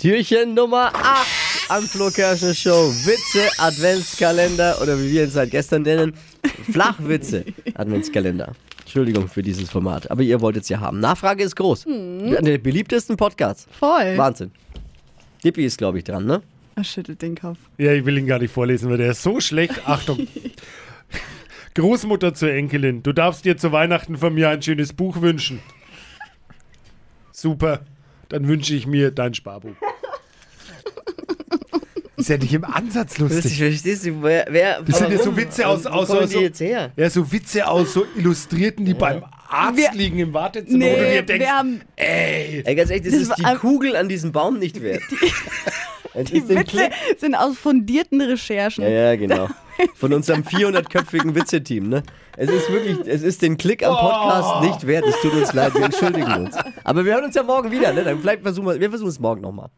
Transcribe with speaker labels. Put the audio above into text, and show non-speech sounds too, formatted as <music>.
Speaker 1: Türchen Nummer 8 am Flo Kerschner Show. Witze Adventskalender oder wie wir ihn seit gestern nennen, Flachwitze <laughs> Adventskalender. Entschuldigung für dieses Format, aber ihr wolltet es ja haben. Nachfrage ist groß. Einer der beliebtesten Podcasts.
Speaker 2: Voll.
Speaker 1: Wahnsinn. Dippi ist, glaube ich, dran, ne?
Speaker 2: Er schüttelt den Kopf.
Speaker 3: Ja, ich will ihn gar nicht vorlesen, weil der ist so schlecht. Achtung. <laughs> Großmutter zur Enkelin, du darfst dir zu Weihnachten von mir ein schönes Buch wünschen. Super. Dann wünsche ich mir dein Sparbuch. Ist ja nicht im Ansatz lustig.
Speaker 1: Verstehst du, wer. wer
Speaker 3: Das sind ja so? Witze aus, aus,
Speaker 1: die
Speaker 3: so,
Speaker 1: her?
Speaker 3: ja, so Witze aus so Illustrierten, die beim Arzt
Speaker 2: Wir-
Speaker 3: liegen im Wartezimmer, wo du
Speaker 2: Nee,
Speaker 3: dir denkst,
Speaker 2: wir haben
Speaker 3: ey,
Speaker 1: Ey, ganz ehrlich, das,
Speaker 2: Das
Speaker 1: ist die
Speaker 2: war-
Speaker 1: Kugel an diesem Baum nicht wert. Es <laughs>
Speaker 2: die <laughs>
Speaker 1: den
Speaker 2: Witze
Speaker 1: Klick.
Speaker 2: sind aus fundierten Recherchen.
Speaker 1: Ja, ja, genau. <laughs> Von unserem 400-köpfigen Witze-Team, ne? Es ist wirklich, es ist den Klick am Podcast nicht wert. Es tut uns leid, wir entschuldigen uns. Aber wir hören uns ja morgen wieder, ne? Dann vielleicht versuchen wir, wir versuchen es morgen nochmal.